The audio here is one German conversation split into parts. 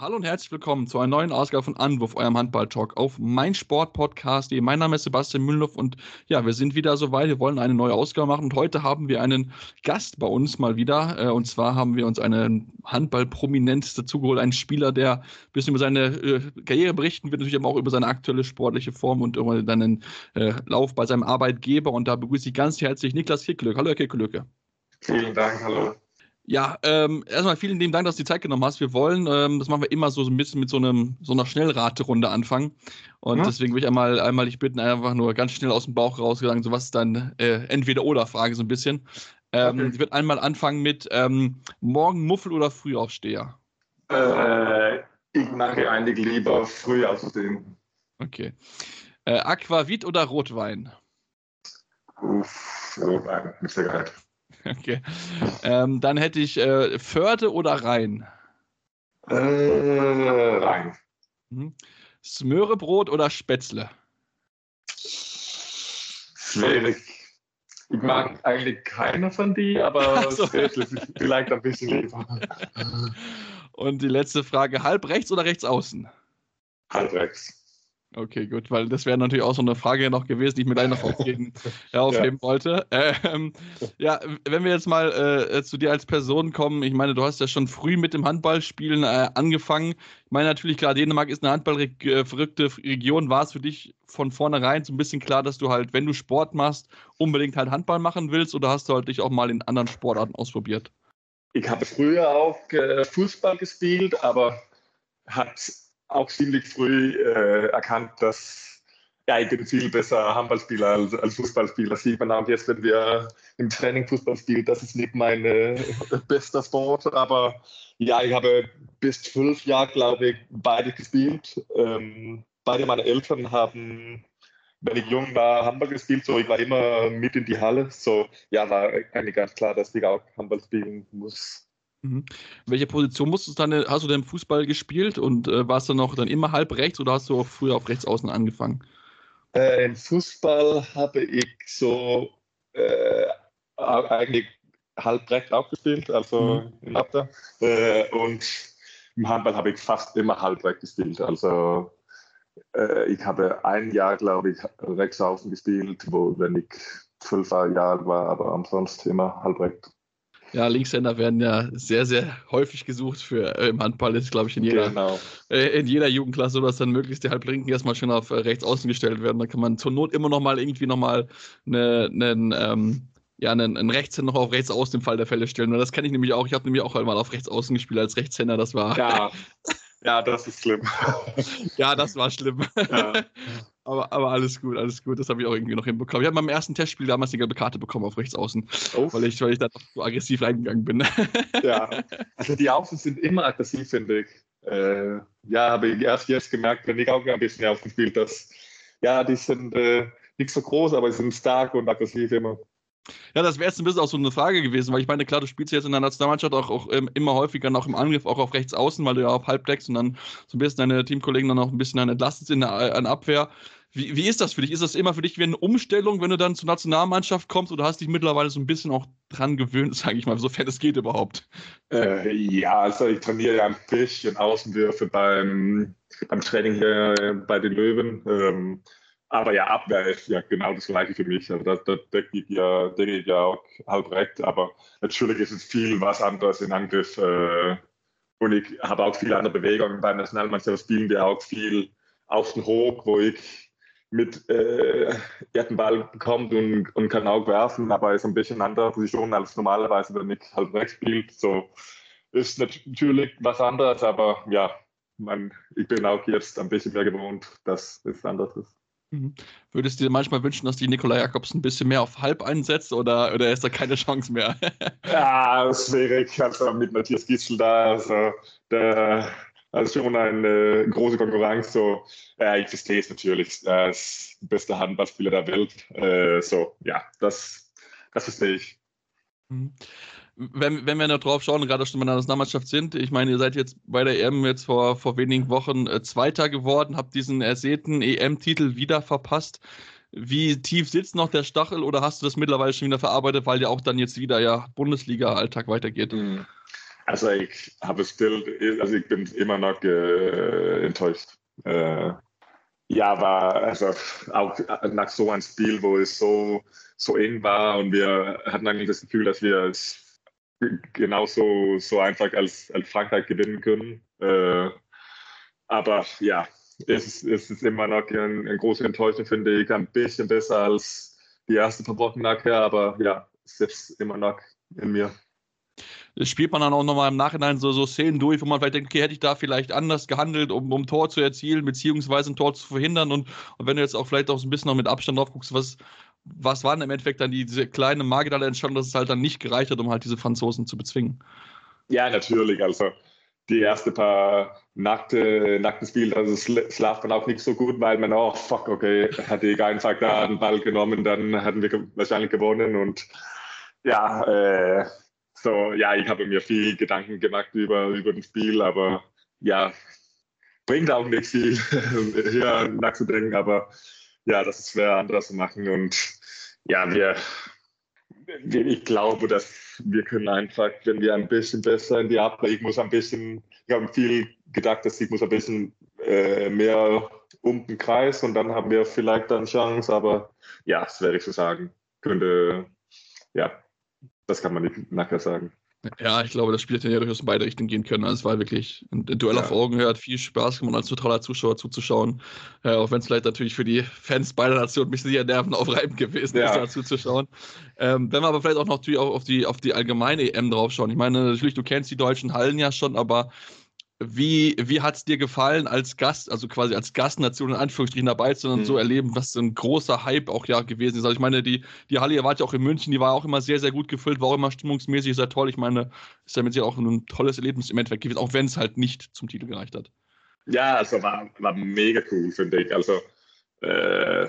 Hallo und herzlich willkommen zu einer neuen Ausgabe von Anwurf, eurem Handball-Talk auf meinsportpodcast.de. Mein Name ist Sebastian Mühlenhoff und ja, wir sind wieder soweit. Wir wollen eine neue Ausgabe machen und heute haben wir einen Gast bei uns mal wieder. Äh, und zwar haben wir uns einen Handball-Prominenz dazugeholt, einen Spieler, der ein bisschen über seine äh, Karriere berichten wird, natürlich aber auch über seine aktuelle sportliche Form und über seinen äh, Lauf bei seinem Arbeitgeber. Und da begrüße ich ganz herzlich Niklas Kicklöck. Hallo, Herr Kicklöcke. Vielen Dank, hallo. Ja, ähm, erstmal vielen lieben Dank, dass du die Zeit genommen hast. Wir wollen, ähm, das machen wir immer so, so ein bisschen mit so, einem, so einer Schnellraterunde anfangen. Und ja. deswegen würde ich einmal, einmal dich bitten, einfach nur ganz schnell aus dem Bauch rausgegangen, so was ist dann äh, Entweder-Oder-Frage so ein bisschen. Ähm, okay. Ich würde einmal anfangen mit ähm, morgen Muffel oder Frühaufsteher? Äh, ich mache eigentlich lieber früh aufstehen. Okay. Äh, Aquavit oder Rotwein? Uff, Rotwein, mit Sicherheit. Okay. Ähm, dann hätte ich äh, Förde oder Rhein? Äh, Rhein. Mhm. Smörebrot oder Spätzle? Schwierig. Ich mag eigentlich keine von die, aber so. Spätzle vielleicht ein bisschen lieber. Und die letzte Frage: halb rechts oder rechts außen? Halb rechts. Okay, gut, weil das wäre natürlich auch so eine Frage noch gewesen, die ich mit einer noch aufheben, aufheben ja. wollte. Ähm, ja, wenn wir jetzt mal äh, zu dir als Person kommen, ich meine, du hast ja schon früh mit dem Handballspielen äh, angefangen. Ich meine natürlich, klar, Dänemark ist eine handballverrückte Region. War es für dich von vornherein so ein bisschen klar, dass du halt, wenn du Sport machst, unbedingt halt Handball machen willst oder hast du halt dich auch mal in anderen Sportarten ausprobiert? Ich habe früher auch äh, Fußball gespielt, aber hat auch ziemlich früh äh, erkannt, dass ja, ich bin viel besser Handballspieler als, als Fußballspieler. Sieht man auch jetzt, wenn wir im Training Fußball spielen. Das ist nicht mein bester Sport, aber ja, ich habe bis zwölf Jahre, glaube ich, beide gespielt. Ähm, beide meine Eltern haben, wenn ich jung war, Handball gespielt. So, ich war immer mit in die Halle. So, ja, war eigentlich ganz klar, dass ich auch Handball spielen muss. Mhm. Welche Position musstest du dann, hast du denn Fußball gespielt und äh, warst du noch dann immer halb rechts oder hast du auch früher auf rechts außen angefangen? Äh, Im Fußball habe ich so äh, eigentlich halb rechts auch gespielt, also mhm. in Abda. Äh, und im Handball habe ich fast immer halb rechts gespielt. Also äh, ich habe ein Jahr, glaube ich, rechts außen gespielt, wo wenn ich zwölf Jahre war, aber ansonsten immer halb rechts. Ja, Linkshänder werden ja sehr, sehr häufig gesucht für äh, im Handball. Ist, glaube ich, in jeder, genau. äh, in jeder Jugendklasse, so dass dann möglichst die Halblinken erstmal schön auf äh, rechts außen gestellt werden. Da kann man zur Not immer noch mal irgendwie noch mal eine, einen, ähm, ja, einen, einen Rechtshänder noch auf rechts außen im Fall der Fälle stellen. Und das kann ich nämlich auch. Ich habe nämlich auch einmal auf rechts außen gespielt als Rechtshänder. Das war. Ja. Ja, das ist schlimm. ja, das war schlimm. Ja. aber, aber alles gut, alles gut. Das habe ich auch irgendwie noch hinbekommen. Ich habe beim ersten Testspiel damals die gelbe Karte bekommen auf rechts außen, oh. weil, ich, weil ich da so aggressiv reingegangen bin. ja, also die Außen sind immer aggressiv, finde ich. Äh, ja, habe ich erst jetzt gemerkt, wenn ich auch ein bisschen aufgespielt, dass ja, die sind äh, nicht so groß, aber sie sind stark und aggressiv immer. Ja, das wäre jetzt ein bisschen auch so eine Frage gewesen, weil ich meine, klar, du spielst jetzt in der Nationalmannschaft auch, auch ähm, immer häufiger noch im Angriff, auch auf rechts außen, weil du ja auf halb deckst und dann so ein bisschen deine Teamkollegen dann auch ein bisschen dann entlastest in der, in der Abwehr. Wie, wie ist das für dich? Ist das immer für dich wie eine Umstellung, wenn du dann zur Nationalmannschaft kommst oder hast dich mittlerweile so ein bisschen auch dran gewöhnt, sage ich mal, sofern es geht überhaupt? Äh, ja, also ich trainiere ja ein bisschen Außenwürfe beim, beim Training hier bei den Löwen. Ähm, aber ja, Abwehr ist ja genau das Gleiche für mich. Also das, das decke ich ja, decke ich ja auch halb recht. Aber natürlich ist es viel was anderes in Angriff. Äh, und ich habe auch viele andere Bewegungen. Bei Nationalmannschaft spielen wir auch viel außen hoch, wo ich mit äh, den Ball bekommt und, und kann auch werfen, aber ist ein bisschen andere Position als normalerweise, wenn ich halb rechts spielt. So ist natürlich was anderes, aber ja, man, ich bin auch jetzt ein bisschen mehr gewohnt, dass es anders ist. Mhm. Würdest du dir manchmal wünschen, dass die Nikolai Jakobs ein bisschen mehr auf halb einsetzt oder, oder ist da keine Chance mehr? ja, schwierig. Also mit Matthias Gistel da, also der also schon eine große Konkurrenz. So, ja, ich verstehe es natürlich. Er ist der beste Handballspieler der Welt. Äh, so, ja, das, das verstehe ich. Mhm wenn, wenn wir da drauf schauen, gerade schon in der Nationalmannschaft sind, ich meine, ihr seid jetzt bei der EM jetzt vor, vor wenigen Wochen äh, Zweiter geworden, habt diesen ersehnten EM-Titel wieder verpasst. wie tief sitzt noch der Stachel oder hast du das mittlerweile schon wieder verarbeitet, weil ja auch dann jetzt wieder ja Bundesliga-Alltag weitergeht? Mhm. Also ich habe still, also ich bin immer noch äh, enttäuscht. Äh, ja, war also auch nach so einem Spiel, wo es so, so eng war und wir hatten eigentlich das Gefühl, dass wir es genauso so einfach als, als Frankreich gewinnen können. Äh, aber ja, es ist, es ist immer noch ein, ein große Enttäuschung, finde ich. Ein bisschen besser als die erste Verbrochen nachher, aber ja, es sitzt immer noch in mir spielt man dann auch nochmal im Nachhinein so, so Szenen durch, wo man vielleicht denkt, okay, hätte ich da vielleicht anders gehandelt, um, um Tor zu erzielen, beziehungsweise ein Tor zu verhindern. Und, und wenn du jetzt auch vielleicht auch so ein bisschen noch mit Abstand drauf guckst, was, was waren im Endeffekt dann die, diese kleine marginale Entscheidung, dass es halt dann nicht gereicht hat, um halt diese Franzosen zu bezwingen? Ja, natürlich. Also die ersten paar nackte, nackten Spiele, also schlaft man auch nicht so gut, weil man, oh fuck, okay, hätte ich einfach da einen Ball genommen, dann hätten wir wahrscheinlich gewonnen und ja, äh, so, ja, ich habe mir viel Gedanken gemacht über, über das Spiel, aber ja, bringt auch nicht viel, hier nachzudenken, aber ja, das schwer anders zu machen und ja, wir, ich glaube, dass wir können einfach, wenn wir ein bisschen besser in die Abwehr, ich muss ein bisschen, ich habe viel gedacht, dass ich muss ein bisschen äh, mehr um den Kreis und dann haben wir vielleicht eine Chance, aber ja, das werde ich so sagen, könnte, ja, das kann man nicht nachher sagen. Ja, ich glaube, das Spiel hätte ja durchaus in beide Richtungen gehen können. Also es war wirklich ein, Duell ja. auf Augenhöhe, hat viel Spaß gemacht, als totaler Zuschauer zuzuschauen. Äh, auch wenn es vielleicht natürlich für die Fans beider Nationen ein bisschen nervenaufreibend gewesen ja. ist, da zuzuschauen. Ähm, wenn wir aber vielleicht auch noch natürlich auch auf die, auf die allgemeine EM draufschauen. Ich meine, natürlich, du kennst die deutschen Hallen ja schon, aber wie, wie hat es dir gefallen, als Gast, also quasi als Gastnation in Anführungsstrichen dabei zu sein und mhm. so erleben, was so ein großer Hype auch ja gewesen ist? Also ich meine, die, die Halle, ihr wart ja auch in München, die war auch immer sehr, sehr gut gefüllt, war auch immer stimmungsmäßig sehr toll. Ich meine, ist damit ja auch ein tolles Erlebnis im Endeffekt gewesen, auch wenn es halt nicht zum Titel gereicht hat. Ja, also war, war mega cool, finde ich. Also äh,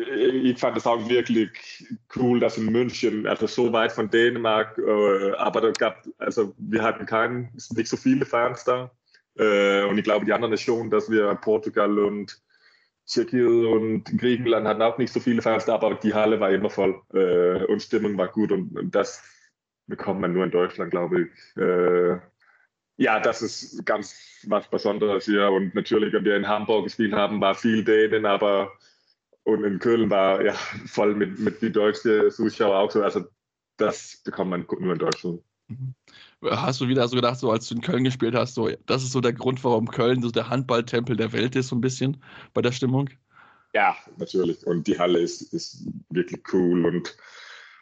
ich fand es auch wirklich cool, dass in München, also so weit von Dänemark, äh, aber da gab, also wir hatten keinen, nicht so viele Fans da. Äh, und ich glaube, die anderen schon, dass wir Portugal und Tschechien und Griechenland hatten auch nicht so viele Fans da, aber die Halle war immer voll äh, und Stimmung war gut und, und, das bekommt man nur in Deutschland, glaube ich. Äh, ja, das ist ganz was Besonderes hier und natürlich, wenn wir in Hamburg gespielt haben, war viel Dänen, aber und in Köln war ja voll mit, mit die deutschen Zuschauer auch so. Also das bekommt man nur in Deutschland. Mhm. Hast du wieder so gedacht, so als du in Köln gespielt hast, so das ist so der Grund, warum Köln so der Handballtempel der Welt ist, so ein bisschen bei der Stimmung? Ja, natürlich. Und die Halle ist, ist wirklich cool und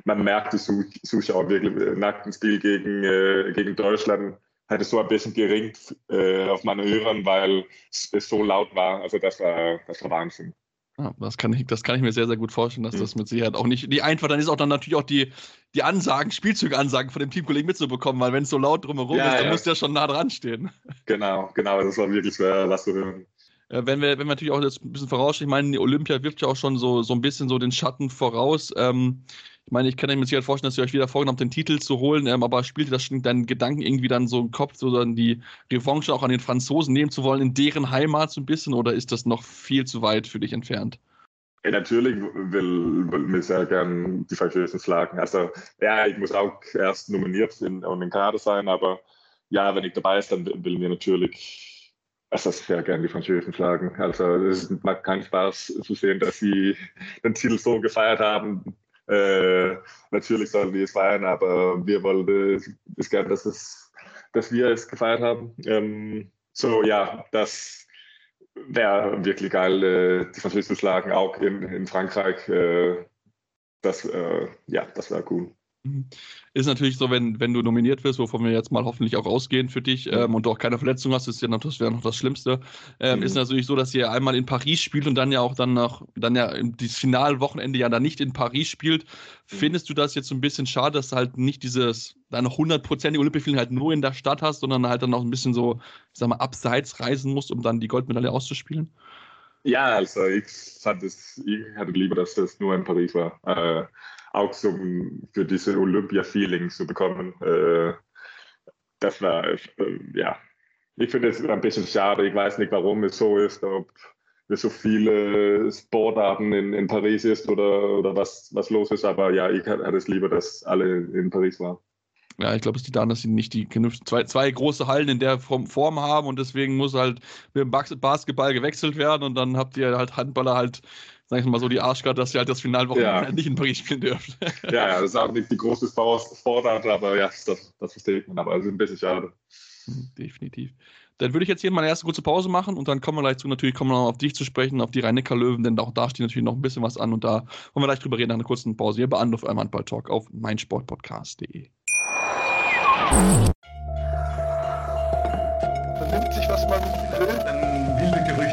man merkt die Zuschauer wirklich nach dem Spiel gegen, äh, gegen Deutschland hatte so ein bisschen geringt äh, auf meine Ohren, weil es, es so laut war. Also das war, das war Wahnsinn. Ja, das, kann ich, das kann ich mir sehr, sehr gut vorstellen, dass mhm. das mit Sicherheit auch nicht die einfach, dann ist auch dann natürlich auch die, die Ansagen, Spielzüge-Ansagen von dem Teamkollegen mitzubekommen, weil wenn es so laut drumherum ja, ist, dann ja. muss der schon nah dran stehen. Genau, genau, das war wirklich schwer, was zu hören. Ja, wenn wir, wenn wir natürlich auch jetzt ein bisschen vorausschauen, ich meine, die Olympia wirft ja auch schon so, so ein bisschen so den Schatten voraus. Ähm, ich meine, ich kann mir Sicherheit vorstellen, dass ihr euch wieder vorgenommen habt, den Titel zu holen, ähm, aber spielt das schon deinen Gedanken irgendwie dann so im Kopf, so dann die Revanche auch an den Franzosen nehmen zu wollen, in deren Heimat so ein bisschen, oder ist das noch viel zu weit für dich entfernt? Ja, natürlich will, will mir sehr gern die Französen schlagen. Also ja, ich muss auch erst nominiert in, und in Kader sein, aber ja, wenn ich dabei ist, dann will mir natürlich also sehr gern die Französen schlagen. Also es macht keinen Spaß zu sehen, dass sie den Titel so gefeiert haben. Äh, natürlich sollen wir es feiern, aber wir wollen es gerne, dass, es, dass wir es gefeiert haben. Ähm, so, ja, das wäre wirklich geil, äh, die zu schlagen, auch in, in Frankreich. Äh, das, äh, ja, das wäre cool. Mhm. Ist natürlich so, wenn, wenn du nominiert wirst, wovon wir jetzt mal hoffentlich auch ausgehen für dich ähm, und du auch keine Verletzung hast, ist ja noch, das wäre noch das Schlimmste. Ähm, mhm. Ist natürlich so, dass ihr einmal in Paris spielt und dann ja auch dann noch, dann ja das Finalwochenende ja dann nicht in Paris spielt. Mhm. Findest du das jetzt so ein bisschen schade, dass du halt nicht dieses, deine hundertprozentige Olympia halt nur in der Stadt hast, sondern halt dann auch ein bisschen so, ich sag mal, abseits reisen musst, um dann die Goldmedaille auszuspielen? Ja, also ich fand es, ich hatte lieber, dass das nur in Paris war. Äh, auch so für diese Olympia-Feeling zu bekommen. Äh, das war, äh, ja, ich finde es ein bisschen schade. Ich weiß nicht, warum es so ist, ob wie so viele Sportarten in, in Paris ist oder, oder was, was los ist. Aber ja, ich hätte es lieber, dass alle in Paris waren. Ja, ich glaube, es liegt daran, dass sie nicht die zwei, zwei große Hallen in der Form haben und deswegen muss halt mit dem Basketball gewechselt werden und dann habt ihr halt Handballer halt, sag ich mal so, die Arschkarte, dass ihr halt das Finalwochenende ja. nicht in Paris spielen dürft. Ja, ja, das ist auch nicht die große Sportart, aber ja, das, das versteht man, aber es ist ein bisschen schade. Definitiv. Dann würde ich jetzt hier mal eine erste kurze Pause machen und dann kommen wir gleich zu, natürlich kommen wir noch auf dich zu sprechen, auf die rhein löwen denn auch da steht natürlich noch ein bisschen was an und da wollen wir gleich drüber reden nach einer kurzen Pause hier bei Anruf eurem Handball-Talk auf meinsportpodcast.de. Vernimmt sich, was man will, dann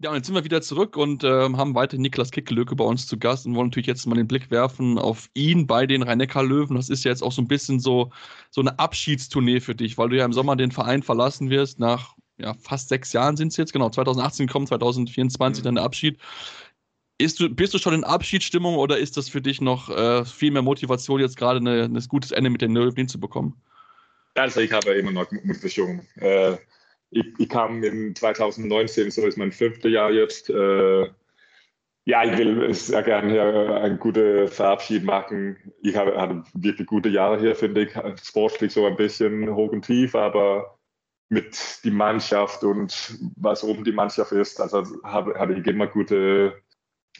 Ja, und jetzt sind wir wieder zurück und äh, haben weiter Niklas Kickelöke bei uns zu Gast und wollen natürlich jetzt mal den Blick werfen auf ihn bei den Rhein-Neckar-Löwen. Das ist ja jetzt auch so ein bisschen so, so eine Abschiedstournee für dich, weil du ja im Sommer den Verein verlassen wirst. Nach ja, fast sechs Jahren sind es jetzt, genau, 2018 kommt, 2024 mhm. dann der Abschied. Du, bist du schon in Abschiedsstimmung oder ist das für dich noch äh, viel mehr Motivation, jetzt gerade ein gutes Ende mit den Löwen hinzubekommen? Also ich habe immer noch Motivation. Äh, ich, ich, kam in 2019, so ist mein fünftes Jahr jetzt. Äh, ja, ich will sehr gerne hier einen guten Verabschied machen. Ich habe, hatte wirklich gute Jahre hier, finde ich. Sportlich so ein bisschen hoch und tief, aber mit die Mannschaft und was oben die Mannschaft ist, also habe, hatte ich immer gute,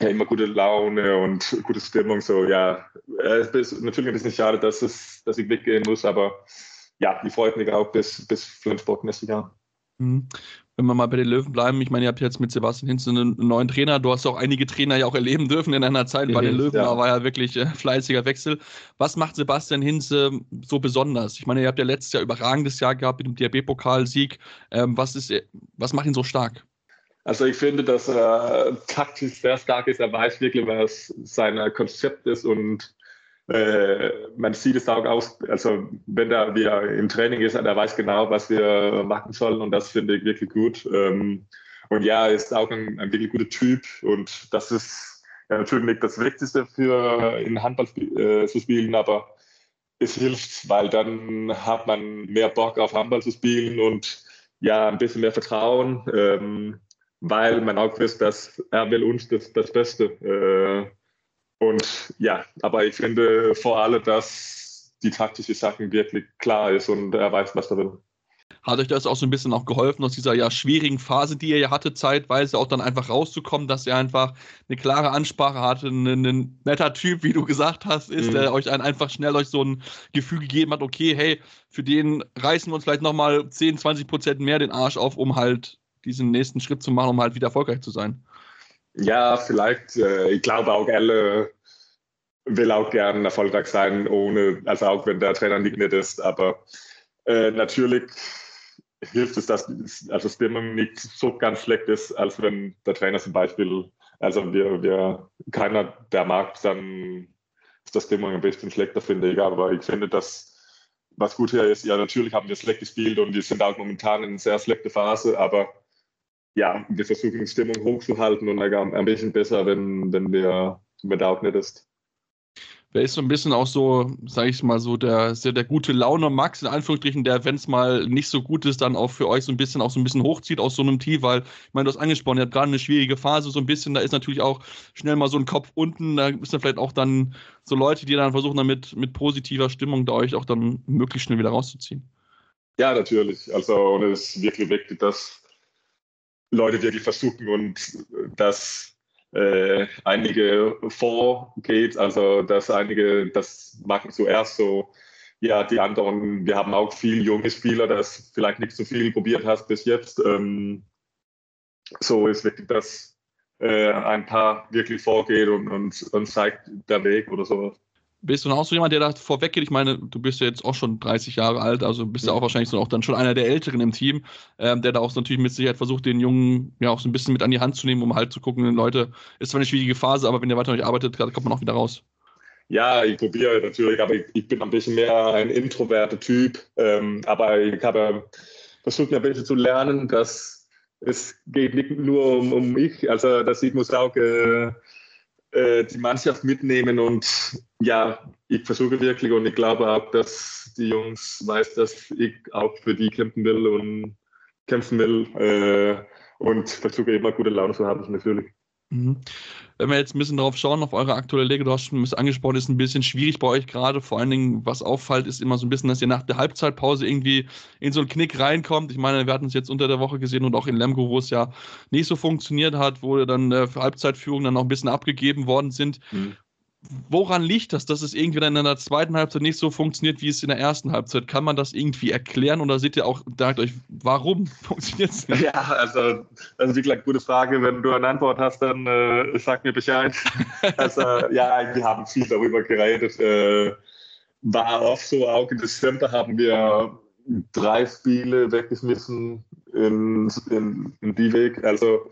ja, immer gute Laune und gute Stimmung. So, ja, es ist natürlich ein bisschen schade, dass, es, dass ich weggehen muss, aber ja, ich freue mich auch bis, bis Flensburg nächstes Jahr. Mhm. Wenn wir mal bei den Löwen bleiben, ich meine, ihr habt jetzt mit Sebastian Hinz einen neuen Trainer. Du hast auch einige Trainer ja auch erleben dürfen in einer Zeit bei den Löwen. Ja. Da war ja wirklich äh, fleißiger Wechsel. Was macht Sebastian Hinz so besonders? Ich meine, ihr habt ja letztes Jahr überragendes Jahr gehabt mit dem DRB-Pokalsieg. Ähm, was, ist, was macht ihn so stark? Also ich finde, dass er taktisch sehr stark ist. Er weiß wirklich, was sein Konzept ist und äh, man sieht es auch aus, also wenn er wieder im Training ist, er weiß genau, was wir machen sollen und das finde ich wirklich gut. Ähm, und ja, ist auch ein, ein, wirklich guter Typ und das ist ja, natürlich nicht das Wichtigste für in Handball äh, zu spielen, aber es hilft, weil dann hat man mehr Bock auf Handball zu spielen und ja, ein bisschen mehr Vertrauen, ähm, weil man auch weiß, dass er will uns das, das Beste. Äh, und ja, aber ich finde vor allem, dass die taktische Sachen wirklich klar ist und er weiß, was er will. Hat euch das auch so ein bisschen auch geholfen, aus dieser ja schwierigen Phase, die ihr ja hatte, zeitweise auch dann einfach rauszukommen, dass ihr einfach eine klare Ansprache hatte, ein, ein netter Typ, wie du gesagt hast, ist, mhm. der euch einfach schnell euch so ein Gefühl gegeben hat, okay, hey, für den reißen wir uns vielleicht nochmal 10, 20 Prozent mehr den Arsch auf, um halt diesen nächsten Schritt zu machen, um halt wieder erfolgreich zu sein. Ja, vielleicht. Äh, ich glaube auch alle will auch gern erfolgreich sein, ohne, also auch wenn der Trainer nicht nett ist. Aber äh, natürlich hilft es, dass also Stimmung nicht so ganz schlecht ist, als wenn der Trainer zum Beispiel, also wir, wir keiner der mag, dann ist das Stimmung ein bisschen schlechter, finde ich. Aber ich finde, dass was gut hier ist, ja, natürlich haben wir schlecht gespielt und wir sind auch momentan in einer sehr schlechten Phase, aber ja, wir versuchen die Stimmung hochzuhalten und ein bisschen besser, wenn, wenn wir mit auch nicht ist. Wer ist so ein bisschen auch so, sag ich mal so, der, der, der gute Laune Max, in Anführungsstrichen, der, wenn es mal nicht so gut ist, dann auch für euch so ein bisschen auch so ein bisschen hochzieht aus so einem Team, weil, ich meine, du hast angesprochen, ihr habt gerade eine schwierige Phase, so ein bisschen, da ist natürlich auch schnell mal so ein Kopf unten, da ist dann vielleicht auch dann so Leute, die dann versuchen, damit mit positiver Stimmung da euch auch dann möglichst schnell wieder rauszuziehen. Ja, natürlich. Also, und es ist wirklich wichtig, dass Leute wirklich versuchen und dass äh, einige vorgeht, also dass einige das machen zuerst so, ja, die anderen, wir haben auch viele junge Spieler, das vielleicht nicht so viel probiert hast bis jetzt. Ähm, so ist wirklich, dass äh, ein paar wirklich vorgeht und, und, und zeigt der Weg oder sowas. Bist du auch so jemand, der da vorweggeht? Ich meine, du bist ja jetzt auch schon 30 Jahre alt, also bist ja auch wahrscheinlich so auch dann schon einer der Älteren im Team, ähm, der da auch so natürlich mit Sicherheit versucht, den Jungen ja auch so ein bisschen mit an die Hand zu nehmen, um halt zu gucken, Leute, ist zwar eine schwierige Phase, aber wenn ihr weiter nicht arbeitet, kommt man auch wieder raus. Ja, ich probiere natürlich, aber ich, ich, bin ein bisschen mehr ein introverter Typ. Ähm, aber ich habe versucht, mir ein bisschen zu lernen, dass es geht nicht nur um, um mich, also dass ich muss auch äh, äh, die Mannschaft mitnehmen und ja, ich versuche wirklich und ich glaube auch, dass die Jungs weiß, dass ich auch für die kämpfen will und kämpfen will äh, und versuche immer gute Laune zu haben, natürlich. Mhm. Wenn wir jetzt ein bisschen darauf schauen, auf eure aktuelle Lege, du hast schon ein bisschen angesprochen, ist ein bisschen schwierig bei euch gerade. Vor allen Dingen, was auffällt, ist immer so ein bisschen, dass ihr nach der Halbzeitpause irgendwie in so einen Knick reinkommt. Ich meine, wir hatten es jetzt unter der Woche gesehen und auch in Lemgo, wo es ja nicht so funktioniert hat, wo dann äh, für Halbzeitführung dann noch ein bisschen abgegeben worden sind. Mhm woran liegt das, dass es irgendwie dann in der zweiten Halbzeit nicht so funktioniert, wie es in der ersten Halbzeit? Kann man das irgendwie erklären oder seht ihr auch, sagt euch, warum funktioniert es nicht? Ja, also das ist wirklich eine gute Frage. Wenn du eine Antwort hast, dann äh, sag mir Bescheid. also ja, wir haben viel darüber geredet. Äh, war auch so, auch im Dezember haben wir drei Spiele weggeschmissen in, in, in die Weg. Also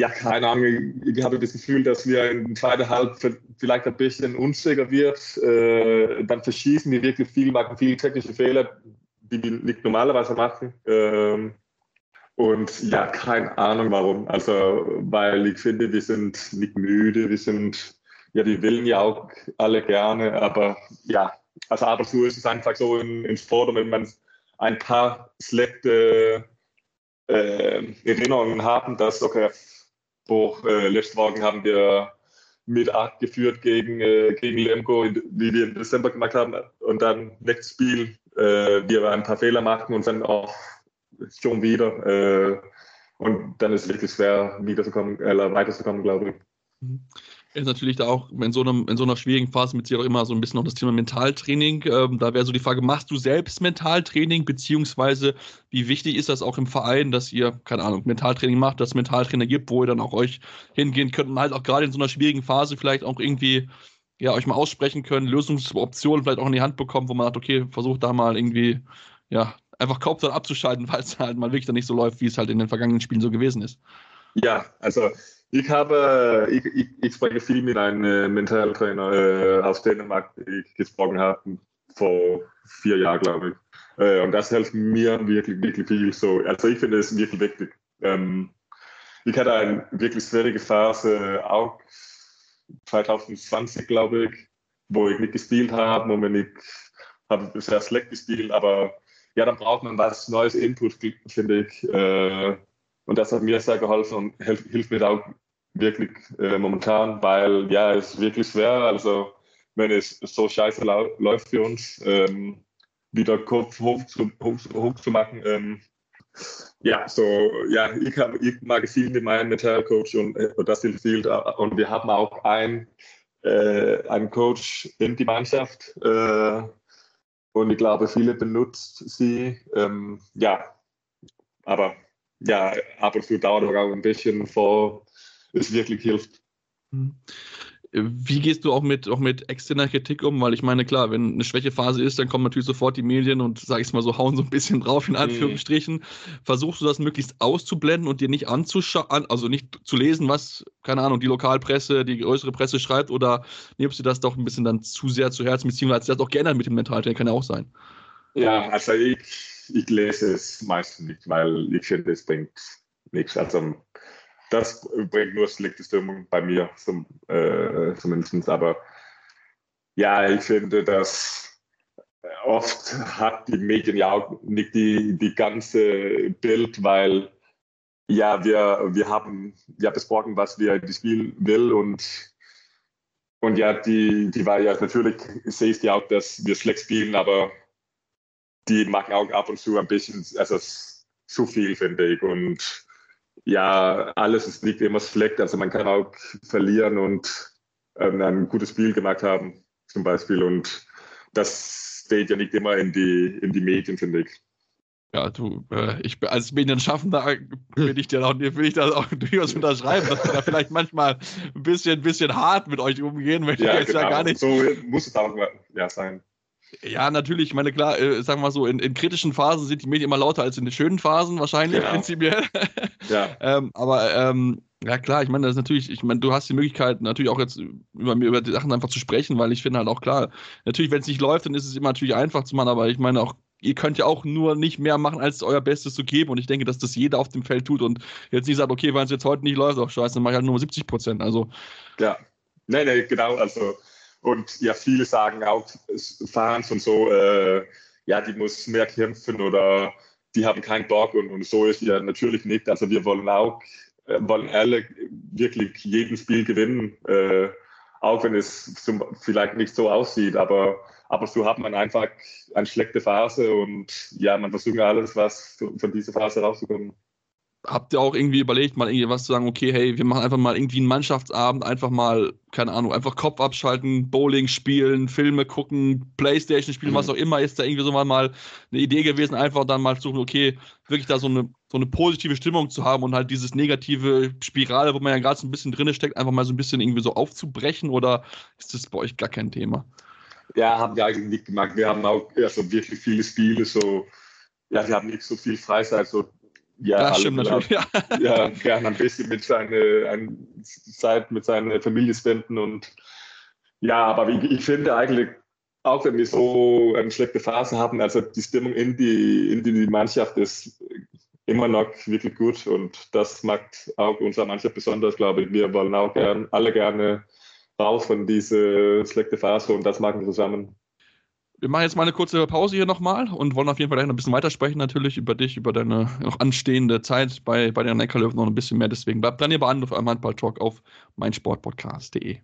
ja, keine Ahnung, ich habe das Gefühl, dass wir in zweiter Halbzeit vielleicht ein bisschen unsicher wird. Äh, dann verschießen wir wirklich viel, machen viele technische Fehler, die wir nicht normalerweise machen. Ähm, und ja, keine Ahnung warum. Also, weil ich finde, wir sind nicht müde, wir sind, ja, die willen ja auch alle gerne, aber ja, also aber so ist es einfach so in, in Sport, wenn man ein paar schlechte äh, Erinnerungen haben, dass, okay, Hoch. Äh, letzte Woche haben wir mit 8 geführt gegen, äh, gegen Lemgo, wie wir im Dezember gemacht haben. Und dann nächstes Spiel, äh, wir ein paar Fehler machen und dann auch schon wieder. Äh, und dann ist es wirklich schwer, wiederzukommen, äh, weiterzukommen, glaube ich. Ist natürlich da auch in so, einem, in so einer schwierigen Phase mit sich auch immer so ein bisschen noch das Thema Mentaltraining. Ähm, da wäre so die Frage, machst du selbst Mentaltraining, beziehungsweise wie wichtig ist das auch im Verein, dass ihr, keine Ahnung, Mentaltraining macht, dass es Mentaltrainer gibt, wo ihr dann auch euch hingehen könnt und halt auch gerade in so einer schwierigen Phase vielleicht auch irgendwie ja, euch mal aussprechen können, Lösungsoptionen vielleicht auch in die Hand bekommen, wo man sagt, okay, versucht da mal irgendwie, ja, einfach Kopf abzuschalten, weil es halt mal wirklich dann nicht so läuft, wie es halt in den vergangenen Spielen so gewesen ist. Ja, also ich habe, ich, ich, ich spreche viel mit einem äh, Mentaltrainer äh, aus Dänemark, den ich gesprochen habe, vor vier Jahren, glaube ich. Äh, und das hilft mir wirklich, wirklich viel. So, also ich finde es wirklich wichtig. Ähm, ich hatte eine wirklich schwierige Phase, auch 2020, glaube ich, wo ich nicht gespielt habe und ich habe sehr schlecht gespielt, aber ja, dann braucht man was neues Input, finde ich. Äh, und das hat mir sehr geholfen und hilft, hilft mir auch wirklich äh, momentan, weil ja, es ist wirklich schwer. Also, wenn es so scheiße läuft für uns, ähm, wieder Kopf hoch zu, hoch, hoch zu machen. Ähm, ja, so, ja, ich, hab, ich mag viel mit meinem Mentalcoach und, äh, und das hilft viel. Und wir haben auch ein, äh, einen Coach in die Mannschaft. Äh, und ich glaube, viele benutzen sie. Ähm, ja, aber ja, ab und zu dauert auch ein bisschen, vor es wirklich hilft. Hm. Wie gehst du auch mit, auch mit externer Kritik um? Weil ich meine, klar, wenn eine Schwächephase ist, dann kommen natürlich sofort die Medien und, sag ich mal so, hauen so ein bisschen drauf, in mhm. Anführungsstrichen. Mhm. Versuchst du das möglichst auszublenden und dir nicht anzuschauen, also nicht zu lesen, was, keine Ahnung, die Lokalpresse, die größere Presse schreibt, oder nimmst du das doch ein bisschen dann zu sehr zu Herzen, beziehungsweise hat sich das auch geändert mit dem Mentaltraining, kann ja auch sein. Ja, also ich ich lese es meistens nicht, weil ich finde, es bringt nichts. Also das bringt nur schlechte Stimmung bei mir zum, äh, zumindest. Aber ja, ich finde, dass oft hat die Medien ja auch nicht die, die ganze Bild, weil ja, wir, wir haben ja besprochen, was wir das Spiel will und und ja, die, die war ja natürlich, sehe ich ja auch, dass wir schlecht spielen, aber die machen auch ab und zu ein bisschen, also zu viel, finde ich. Und ja, alles ist nicht immer schlecht. Also man kann auch verlieren und ähm, ein gutes Spiel gemacht haben, zum Beispiel. Und das steht ja nicht immer in die, in die Medien, finde ich. Ja, du, äh, ich als Medienschaffender will ich dir auch, will ich das auch durchaus unterschreiben, dass wir da vielleicht manchmal ein bisschen, ein bisschen hart mit euch umgehen, möchte ja, ich jetzt genau. ja gar nicht. So muss es auch ja, sein. Ja, natürlich. Ich meine, klar, äh, sagen wir mal so, in, in, kritischen Phasen sind die Medien immer lauter als in den schönen Phasen, wahrscheinlich, genau. prinzipiell. Ja. ähm, aber ähm, Ja, klar, ich meine, das ist natürlich, ich meine, du hast die Möglichkeit, natürlich auch jetzt über, über die Sachen einfach zu sprechen, weil ich finde halt auch klar, natürlich, wenn es nicht läuft, dann ist es immer natürlich einfach zu machen, aber ich meine auch, ihr könnt ja auch nur nicht mehr machen, als euer Bestes zu geben und ich denke, dass das jeder auf dem Feld tut und jetzt nicht sagt, okay, weil es jetzt heute nicht läuft, auch scheiße, dann mache ich halt nur 70 Prozent, also. Ja, nein, nein, genau, also, und ja, viele sagen auch, Fans und so, äh, ja, die muss mehr kämpfen oder die haben keinen Bock und, und so ist ja natürlich nicht, also wir wollen auch äh, wollen alle wirklich jedes Spiel gewinnen, äh, auch wenn es zum, vielleicht nicht so aussieht, aber, aber so hat man einfach eine schlechte Phase und ja, man versucht alles, was von dieser Phase rauszukommen habt ihr auch irgendwie überlegt, mal irgendwie was zu sagen, okay, hey, wir machen einfach mal irgendwie einen Mannschaftsabend, einfach mal, keine Ahnung, einfach Kopf abschalten, Bowling spielen, Filme gucken, Playstation spielen, mhm. was auch immer, ist da irgendwie so mal, mal eine Idee gewesen, einfach dann mal zu suchen, okay, wirklich da so eine, so eine positive Stimmung zu haben und halt dieses negative Spirale, wo man ja gerade so ein bisschen drin steckt, einfach mal so ein bisschen irgendwie so aufzubrechen oder ist das bei euch gar kein Thema? Ja, haben wir eigentlich nicht gemacht. Wir haben auch also wirklich viele Spiele so, ja, wir haben nicht so viel Freizeit, so ja, das stimmt natürlich. Ja, ja gerne ein bisschen mit seiner ein, Zeit mit seiner Familie spenden und ja, aber ich, ich finde eigentlich, auch wenn wir so eine schlechte Phase haben, also die Stimmung in die, in die Mannschaft ist immer noch wirklich gut und das macht auch unsere Mannschaft besonders, glaube ich. Wir wollen auch gern, alle gerne raus von dieser schlechten Phase und das machen wir zusammen wir machen jetzt mal eine kurze Pause hier nochmal und wollen auf jeden Fall gleich noch ein bisschen weitersprechen, natürlich über dich, über deine noch anstehende Zeit bei, bei der Neckarlöwen noch ein bisschen mehr. Deswegen bleibt dran, ihr bei auf einem Handball-Talk auf meinsportpodcast.de.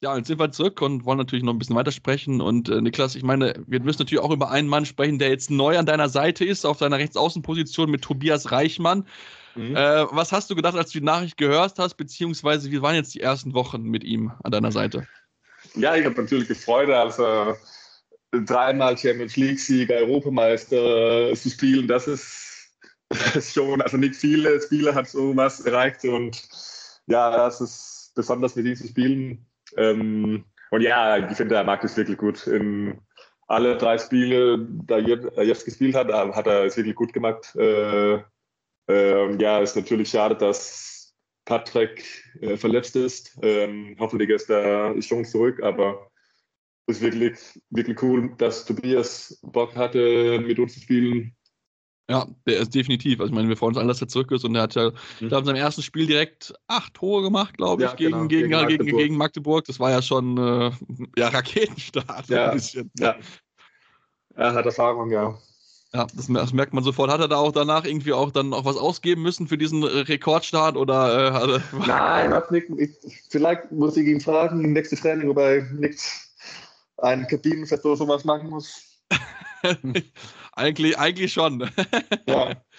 Ja, jetzt sind wir zurück und wollen natürlich noch ein bisschen weitersprechen. Und äh, Niklas, ich meine, wir müssen natürlich auch über einen Mann sprechen, der jetzt neu an deiner Seite ist, auf deiner Rechtsaußenposition mit Tobias Reichmann. Mhm. Äh, was hast du gedacht, als du die Nachricht gehört hast, beziehungsweise wie waren jetzt die ersten Wochen mit ihm an deiner Seite? Ja, ich habe natürlich gefreut, also dreimal Champions League-Sieger, Europameister zu spielen, das ist, das ist schon, also nicht viele Spieler hat sowas erreicht und ja, das ist besonders mit diesen Spielen. Ähm, und ja, ich finde, er mag das wirklich gut. In alle drei Spiele, die er jetzt gespielt hat, hat er es wirklich gut gemacht. Äh, äh, ja, ist natürlich schade, dass Patrick äh, verletzt ist. Ähm, hoffentlich ist er schon zurück, aber ist wirklich, wirklich cool, dass Tobias Bock hatte, mit uns zu spielen. Ja, der ist definitiv. Also ich meine, wir freuen uns alle, dass er zurück ist und er hat ja, mhm. ich glaube, in seinem ersten Spiel direkt acht Tore gemacht, glaube ich, ja, gegen, genau, gegen, gegen, Magdeburg. Gegen, Magdeburg. Das war ja schon äh, ja, Raketenstart. Ja, ein bisschen. ja. Er hat Erfahrung, ja. Ja, das, das, merkt man sofort. Hat er da auch danach irgendwie auch dann auch was ausgeben müssen für diesen Rekordstart oder? Äh, Nein, hat nicht. Ich, vielleicht muss ich ihn fragen im nächsten Training, ob er nichts ein Kabinenfest oder sowas machen muss? eigentlich, eigentlich schon. ja.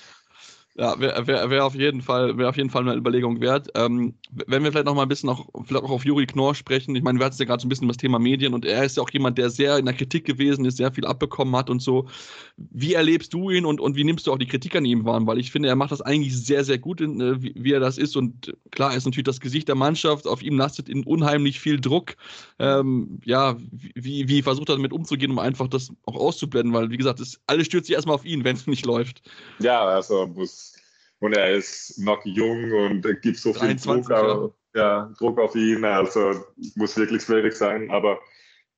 Ja, wäre wär, wär auf, jeden Fall, auf jeden Fall eine Überlegung wert. Ähm, wenn wir vielleicht noch mal ein bisschen auch, vielleicht auch auf Juri Knorr sprechen. Ich meine, wir hatten ja gerade so ein bisschen über das Thema Medien und er ist ja auch jemand, der sehr in der Kritik gewesen ist, sehr viel abbekommen hat und so. Wie erlebst du ihn und, und wie nimmst du auch die Kritik an ihm wahr? Weil ich finde, er macht das eigentlich sehr, sehr gut, in, äh, wie, wie, er das ist. Und klar, er ist natürlich das Gesicht der Mannschaft. Auf ihm lastet unheimlich viel Druck. Ähm, ja, wie, wie versucht er damit umzugehen, um einfach das auch auszublenden? Weil, wie gesagt, das, alles stürzt sich erstmal auf ihn, wenn es nicht läuft. Ja, also muss und er ist noch jung und gibt so viel Druck auf, ja, Druck auf ihn. Also muss wirklich schwierig sein. Aber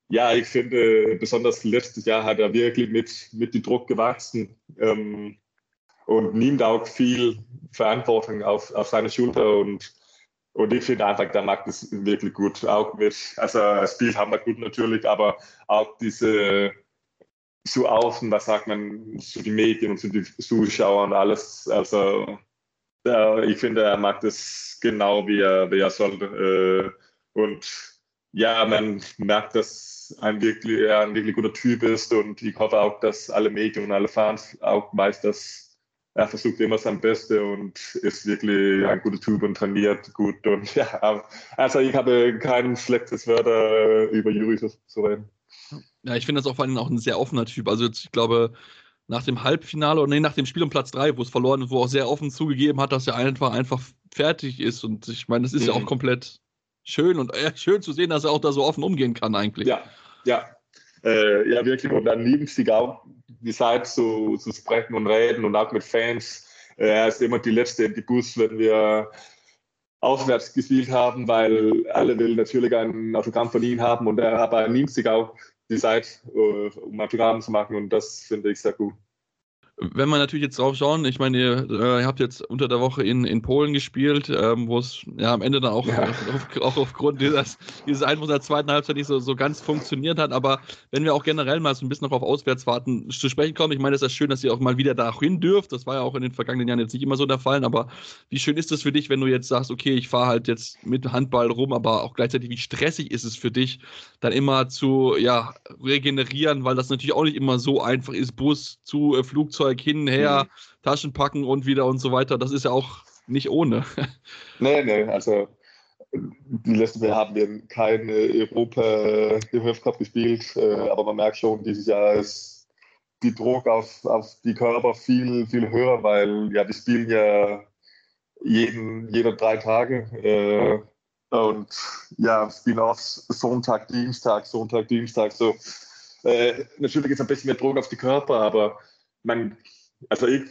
ja, ich finde, besonders letztes Jahr hat er wirklich mit, mit dem Druck gewachsen ähm, und nimmt auch viel Verantwortung auf, auf seine Schulter. Und, und ich finde einfach, der macht es wirklich gut. Auch mit, also er spielt haben wir gut natürlich, aber auch diese zu außen, was sagt man, zu den Medien und zu den Zuschauern und alles. Also äh, ich finde, er mag das genau, wie er, wie er soll. Äh, und ja, man merkt, dass ein wirklich, er ein wirklich guter Typ ist und ich hoffe auch, dass alle Medien und alle Fans auch weiß, dass er versucht immer sein Bestes und ist wirklich ein guter Typ und trainiert gut. Und ja, also ich habe kein schlechtes Wörter über Juri zu reden. Ja, ich finde das auch vor allem auch ein sehr offener Typ. Also ich glaube, nach dem Halbfinale oder nee, nach dem Spiel um Platz 3, wo es verloren ist, wo er auch sehr offen zugegeben hat, dass er einfach einfach fertig ist. Und ich meine, das ist mhm. ja auch mhm. komplett schön und äh, schön zu sehen, dass er auch da so offen umgehen kann eigentlich. Ja, ja. Äh, ja, wirklich. Und dann lieben sie auch die Zeit zu, zu sprechen und reden und auch mit Fans. Äh, er ist immer die Letzte in die Bus, wenn wir auswärts gespielt haben, weil alle will natürlich ein Autogramm von ihm haben und er aber nimmt sich auch die Zeit, äh, um Autogramm zu machen und das finde ich sehr gut. Wenn wir natürlich jetzt drauf schauen, ich meine, ihr, äh, ihr habt jetzt unter der Woche in, in Polen gespielt, ähm, wo es ja am Ende dann auch, ja. auf, auch aufgrund dieses, dieses Einbruchs der zweiten Halbzeit nicht so, so ganz funktioniert hat. Aber wenn wir auch generell mal so ein bisschen noch auf Auswärtsfahrten zu sprechen kommen, ich meine, es ist schön, dass ihr auch mal wieder dahin dürft. Das war ja auch in den vergangenen Jahren jetzt nicht immer so der Fall. Aber wie schön ist es für dich, wenn du jetzt sagst, okay, ich fahre halt jetzt mit Handball rum, aber auch gleichzeitig, wie stressig ist es für dich, dann immer zu ja, regenerieren, weil das natürlich auch nicht immer so einfach ist, Bus zu äh, Flugzeug Zeug hin, her, mhm. Taschen packen und wieder und so weiter. Das ist ja auch nicht ohne. Nee, nee, also die letzten Jahre haben wir keine Europa im Cup gespielt, äh, aber man merkt schon, dieses Jahr ist die Druck auf, auf die Körper viel, viel höher, weil ja, die spielen ja jeden, jede drei Tage äh, und ja, spielen auch Sonntag, Dienstag, Sonntag, Dienstag, so. Äh, natürlich ist ein bisschen mehr Druck auf die Körper, aber man, also ich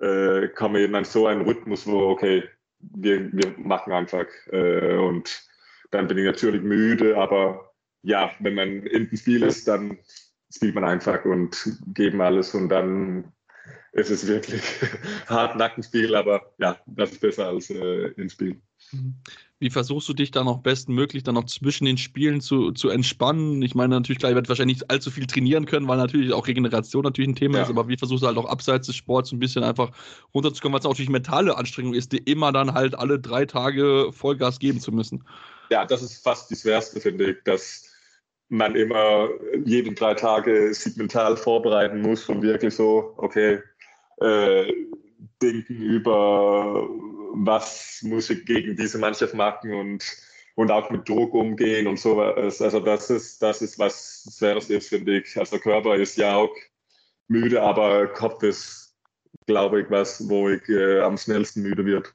äh, komme in so einen Rhythmus, wo, okay, wir, wir machen einfach äh, und dann bin ich natürlich müde, aber ja, wenn man in dem Spiel ist, dann spielt man einfach und geben alles und dann ist es wirklich hart Nackenspiel, aber ja, das ist besser als äh, im Spiel. Mhm. Wie versuchst du dich dann auch bestmöglich dann noch zwischen den Spielen zu, zu entspannen? Ich meine, natürlich, klar, ihr werdet wahrscheinlich nicht allzu viel trainieren können, weil natürlich auch Regeneration natürlich ein Thema ja. ist, aber wie versuchst du halt auch abseits des Sports ein bisschen einfach runterzukommen, was natürlich mentale Anstrengung ist, die immer dann halt alle drei Tage Vollgas geben zu müssen? Ja, das ist fast das Schwerste, finde ich, dass man immer jeden drei Tage sich mental vorbereiten muss und wirklich so, okay, äh, denken über was muss ich gegen diese Mannschaft machen und, und auch mit Druck umgehen und so. Also das ist, das ist was Schweres ist, finde ich. Also Körper ist ja auch müde, aber Kopf ist, glaube ich, was, wo ich äh, am schnellsten müde wird.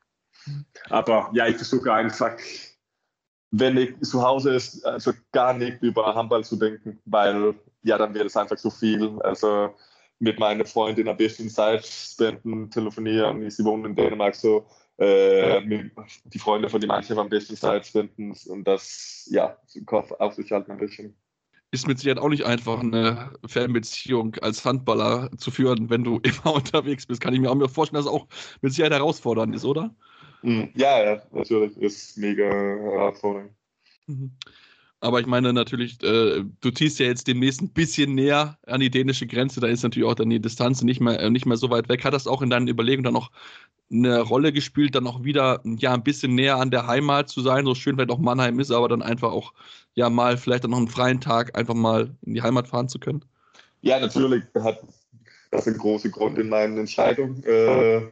Aber ja, ich versuche einfach, wenn ich zu Hause ist, also gar nicht über Handball zu denken, weil ja, dann wird es einfach zu viel. Also mit meiner Freundin ein bisschen Zeit spenden, telefonieren. Sie wohnen in Dänemark so äh, die Freunde von die manche am besten Zeit finden und das, ja, im Kopf aufzuschalten ein bisschen. Ist mit Sicherheit auch nicht einfach, eine Fernbeziehung als Handballer zu führen, wenn du immer unterwegs bist. Kann ich mir auch mir vorstellen, dass es auch mit Sicherheit herausfordernd ist, oder? Hm, ja, ja, natürlich. Ist mega herausfordernd. Mhm. Aber ich meine natürlich, äh, du ziehst ja jetzt demnächst ein bisschen näher an die dänische Grenze, da ist natürlich auch dann die Distanz nicht mehr, äh, nicht mehr so weit weg. Hat das auch in deinen Überlegungen dann noch eine Rolle gespielt, dann auch wieder ja, ein bisschen näher an der Heimat zu sein, so schön vielleicht auch Mannheim ist, aber dann einfach auch ja mal vielleicht dann noch einen freien Tag einfach mal in die Heimat fahren zu können? Ja, natürlich hat das einen großen Grund in meinen Entscheidungen. Äh,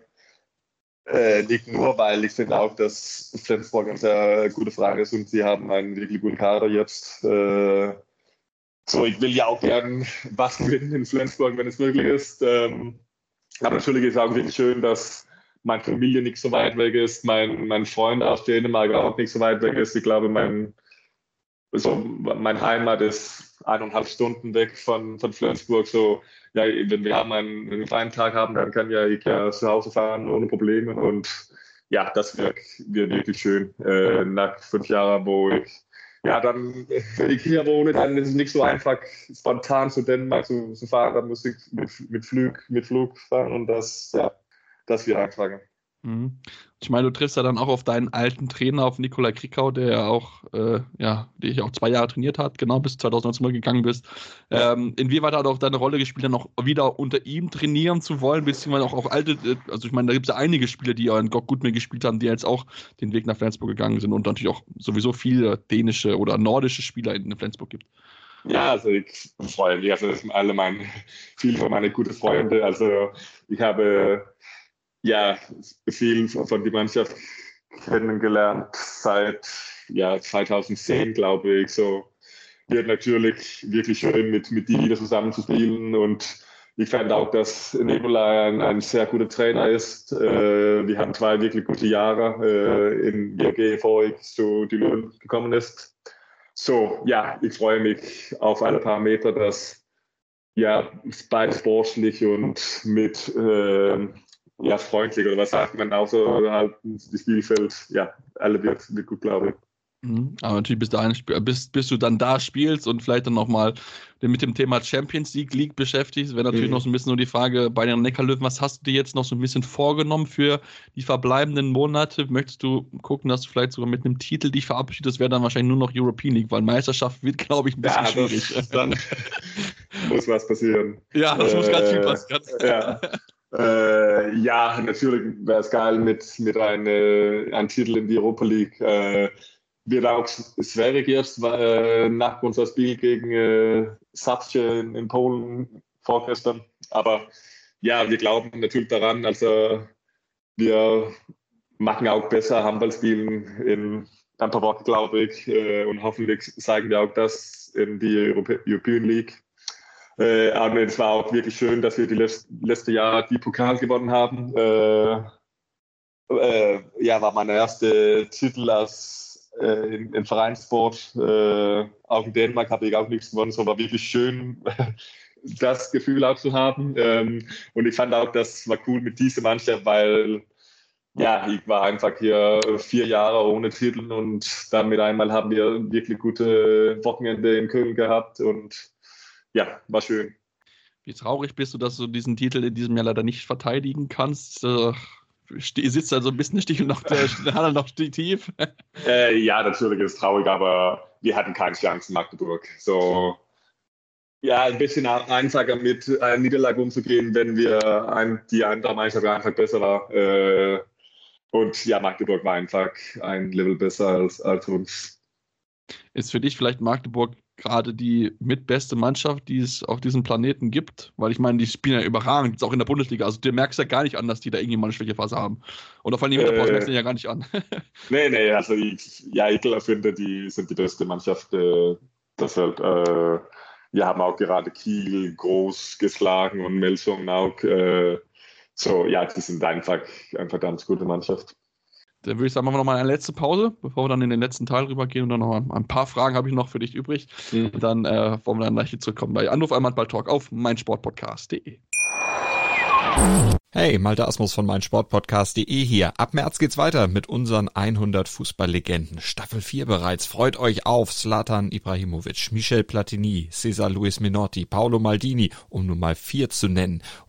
äh, nicht nur, weil ich finde auch, dass Flensburg eine sehr gute Frage ist und sie haben einen wirklich guten Kader jetzt. Äh, so, ich will ja auch gern was gewinnen in Flensburg, wenn es möglich ist. Ähm, aber natürlich ist es auch wirklich schön, dass meine Familie nicht so weit weg ist, mein, mein Freund aus Dänemark auch nicht so weit weg ist. Ich glaube, mein, so, mein Heimat ist eineinhalb Stunden weg von, von Flensburg. So, ja, wenn wir haben einen, einen freien Tag haben, dann kann ja ich ja zu Hause fahren ohne Probleme. Und ja, das wird, wird wirklich schön. Äh, nach fünf Jahren, wo ich ja, dann, hier wohne, dann ist es nicht so einfach, spontan zu Dänemark zu, zu fahren. Dann muss ich mit, mit, Flug, mit Flug fahren und das, ja, das wir anfangen. Mhm. Ich meine, du triffst ja dann auch auf deinen alten Trainer, auf Nikola Krikau, der ja auch, äh, ja, der ich auch zwei Jahre trainiert hat, genau bis 2019 mal gegangen bist. Ähm, inwieweit hat auch deine Rolle gespielt, dann auch wieder unter ihm trainieren zu wollen, beziehungsweise auch, auch alte, äh, also ich meine, da gibt es ja einige Spieler, die ja in Gott gut mehr gespielt haben, die jetzt auch den Weg nach Flensburg gegangen sind und natürlich auch sowieso viele dänische oder nordische Spieler in Flensburg gibt. Ja, also ich freue mich, also das sind alle meine, viele von meinen guten Freunde, also ich habe ja, viel von der Mannschaft kennengelernt seit ja, 2010, glaube ich. So wird natürlich wirklich schön, mit, mit die wieder zusammen zu spielen. Und ich fand auch, dass Nebola ein, ein sehr guter Trainer ist. Äh, wir haben zwei wirklich gute Jahre äh, in GG, bevor ich zu die Löwen gekommen ist. So, ja, ich freue mich auf alle paar Meter, dass ja, beide sportlich und mit äh, ja, freundlich oder was sagt man auch so, halt, das Spielfeld, ja, alle wird, wird gut, glaube ich. Mhm. Aber natürlich bis dahin, bis, bis du dann da spielst und vielleicht dann nochmal mit dem Thema Champions League League beschäftigst, wäre natürlich mhm. noch so ein bisschen nur die Frage bei den Neckarlöwen, was hast du dir jetzt noch so ein bisschen vorgenommen für die verbleibenden Monate? Möchtest du gucken, dass du vielleicht sogar mit einem Titel dich verabschiedest? Das wäre dann wahrscheinlich nur noch European League, weil Meisterschaft wird, glaube ich, ein bisschen ja, schwierig. Dann muss was passieren. Ja, das äh, muss ganz viel passieren. Ja. Äh, ja, natürlich wäre es geil mit, mit einem ein Titel in die Europa League. Äh, wird auch schwierig jetzt äh, nach unserem Spiel gegen äh, Sapsche in, in, Polen vorgestern. Aber ja, wir glauben natürlich daran. Also wir machen auch besser Handballspielen in ein paar Wochen, glaube ich. Äh, und hoffentlich zeigen wir auch das in die European League. Äh, aber es war auch wirklich schön, dass wir die letzte, letzte Jahr die Pokal gewonnen haben. Äh, äh, ja, war mein erster Titel als äh, in, in Vereinssport. Äh, auch in Dänemark habe ich auch nichts gewonnen. Es war wirklich schön, das Gefühl auch zu haben. Ähm, und ich fand auch, das war cool mit dieser Mannschaft, weil ja, ich war einfach hier vier Jahre ohne Titel und dann mit einmal haben wir wirklich gute Wochenende in Köln gehabt und ja, war schön. Wie traurig bist du, dass du diesen Titel in diesem Jahr leider nicht verteidigen kannst? Äh, sitzt da so ein bisschen Stichel noch, der Hanna noch tief? Äh, ja, natürlich ist es traurig, aber wir hatten keine Chance in Magdeburg. So, ja, ein bisschen einfacher mit einer Niederlage umzugehen, wenn wir ein, die andere Mannschaft einfach besser war. Äh, und ja, Magdeburg war einfach ein Level besser als, als uns. Ist für dich vielleicht Magdeburg gerade die mitbeste Mannschaft, die es auf diesem Planeten gibt. Weil ich meine, die spielen ja überragend, jetzt auch in der Bundesliga. Also du merkst ja gar nicht an, dass die da irgendwie mal eine Schwächephase haben. Oder vor allem die Winterpause äh, merkst du ja gar nicht an. nee, nee, also ich, ja, ich finde, die sind die beste Mannschaft äh, das Feld. Äh, wir haben auch gerade Kiel groß geschlagen und Melsungen auch. Äh, so, ja, die sind einfach, einfach ganz gute Mannschaft. Dann würde ich sagen, machen wir noch mal eine letzte Pause, bevor wir dann in den letzten Teil rübergehen. Und dann noch ein paar Fragen habe ich noch für dich übrig. Mhm. Und dann äh, wollen wir dann gleich zurückkommen bei Anruf einmal Ball Talk auf meinsportpodcast.de. Hey, Malte Asmus von meinsportpodcast.de hier. Ab März geht's weiter mit unseren 100 Fußballlegenden. Staffel 4 bereits. Freut euch auf Zlatan Ibrahimovic, Michel Platini, Cesar Luis Minotti, Paolo Maldini, um nur mal vier zu nennen.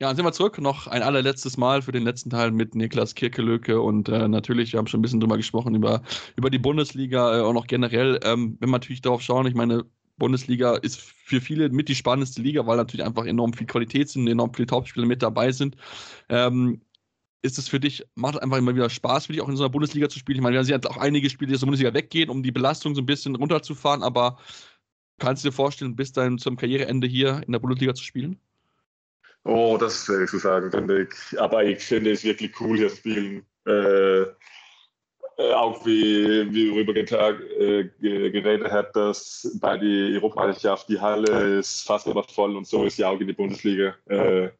Ja, dann sind wir zurück. Noch ein allerletztes Mal für den letzten Teil mit Niklas Kirkelöke und äh, natürlich, wir haben schon ein bisschen drüber gesprochen, über, über die Bundesliga äh, und auch generell. Ähm, wenn wir natürlich darauf schauen, ich meine, Bundesliga ist für viele mit die spannendste Liga, weil natürlich einfach enorm viel Qualität sind, enorm viele Topspiele mit dabei sind. Ähm, ist es für dich, macht es einfach immer wieder Spaß für dich, auch in so einer Bundesliga zu spielen? Ich meine, wir haben auch einige Spiele, die aus der Bundesliga weggehen, um die Belastung so ein bisschen runterzufahren, aber kannst du dir vorstellen, bis dann zum Karriereende hier in der Bundesliga zu spielen? Oh, das ist schwer zu sagen, finde ich. Aber ich finde es wirklich cool, hier zu spielen. Äh, äh auch wie, wie Rüber äh, geredet hat, dass bei der Europameisterschaft die Halle ist fast immer voll und so ist ja auch in der Bundesliga. Äh,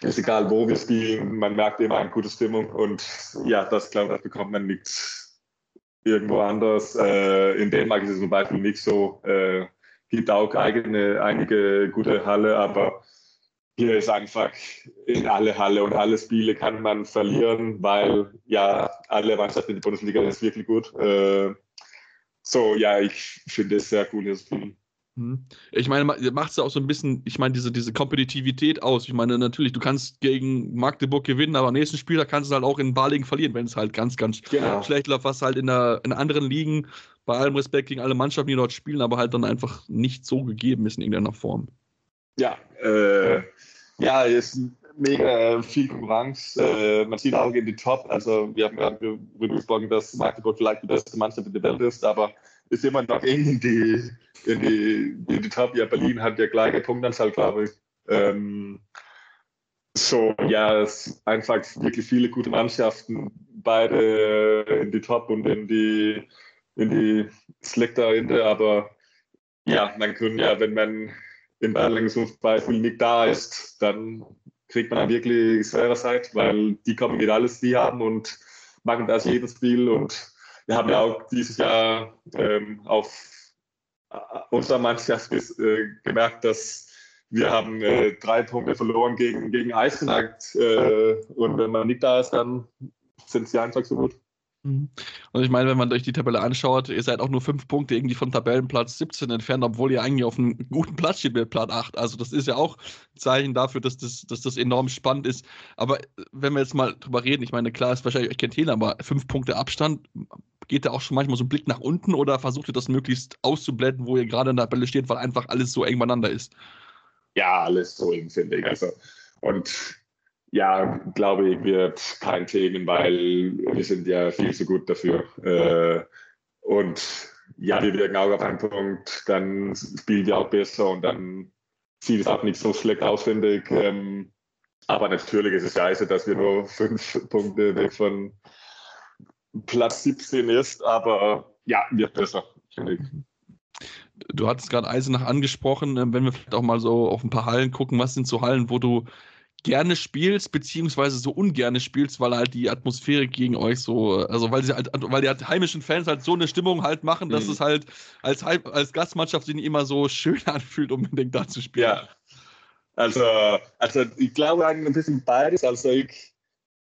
ist egal, wo wir spielen, man merkt immer eine gute Stimmung und ja, das glaube ich, das bekommt man nicht irgendwo anders. Äh, in Dänemark ist es zum Beispiel nicht so. Äh, gibt auch eigene, einige gute Halle, aber hier ist einfach in alle Halle und alle Spiele kann man verlieren, weil ja alle Mannschaften in der Bundesliga ist wirklich gut. Äh, so, ja, ich finde es sehr cool, hier zu spielen. Mhm. Ich meine, macht es auch so ein bisschen, ich meine, diese, diese Kompetitivität aus. Ich meine, natürlich, du kannst gegen Magdeburg gewinnen, aber am nächsten Spieler kannst du halt auch in Balingen verlieren, wenn es halt ganz, ganz genau. schlecht läuft, was halt in, der, in anderen Ligen, bei allem Respekt gegen alle Mannschaften, die dort spielen, aber halt dann einfach nicht so gegeben ist in irgendeiner Form. Ja, äh, ja, ist mega viel Konkurrenz. Äh, man sieht auch in die Top. Also, wir haben gerade darüber gesprochen, dass Magdeburg vielleicht die beste Mannschaft in der Welt ist, aber ist immer noch in die, in die, in die Top. Ja, Berlin hat ja gleiche Punktanzahl, glaube ich. Ähm, so, ja, es ist einfach wirklich viele gute Mannschaften, beide in die Top und in die in die dahinter, aber ja, man kann ja, wenn man im Erlangen-Beispiel nicht da ist, dann kriegt man wirklich schwere Zeit, weil die kommen mit alles, die haben und machen das jedes Spiel und wir haben ja auch dieses Jahr ähm, auf äh, unserer Mannschaft äh, gemerkt, dass wir haben äh, drei Punkte verloren gegen, gegen Eisenach äh, und wenn man nicht da ist, dann sind sie einfach so gut. Mhm. Und ich meine, wenn man euch die Tabelle anschaut, ihr seid auch nur fünf Punkte irgendwie vom Tabellenplatz 17 entfernt, obwohl ihr eigentlich auf einem guten Platz steht mit Platz 8. Also das ist ja auch ein Zeichen dafür, dass das, dass das enorm spannend ist. Aber wenn wir jetzt mal drüber reden, ich meine, klar ist wahrscheinlich euch kennt jeder, aber fünf Punkte Abstand, geht da auch schon manchmal so ein Blick nach unten oder versucht ihr das möglichst auszublenden, wo ihr gerade in der Tabelle steht, weil einfach alles so eng beieinander ist? Ja, alles so eng, finde ich. Also, und ja, glaube ich, wird kein Thema, weil wir sind ja viel zu gut dafür. Äh, und ja, wir wirken auch auf einen Punkt, dann spielen wir auch besser und dann sieht es auch nicht so schlecht aus, finde ich. Ähm, aber natürlich ist es scheiße, dass wir nur fünf Punkte weg von Platz 17 ist, aber ja, wird besser, finde ich. Du hattest gerade Eisenach angesprochen, wenn wir vielleicht auch mal so auf ein paar Hallen gucken, was sind so Hallen, wo du gerne spielst, beziehungsweise so ungerne spielst, weil halt die Atmosphäre gegen euch so, also weil sie halt, weil die halt heimischen Fans halt so eine Stimmung halt machen, dass mhm. es halt als, als Gastmannschaft sich nicht immer so schön anfühlt, unbedingt da zu spielen. Ja. Also, also ich glaube eigentlich ein bisschen beides. Also ich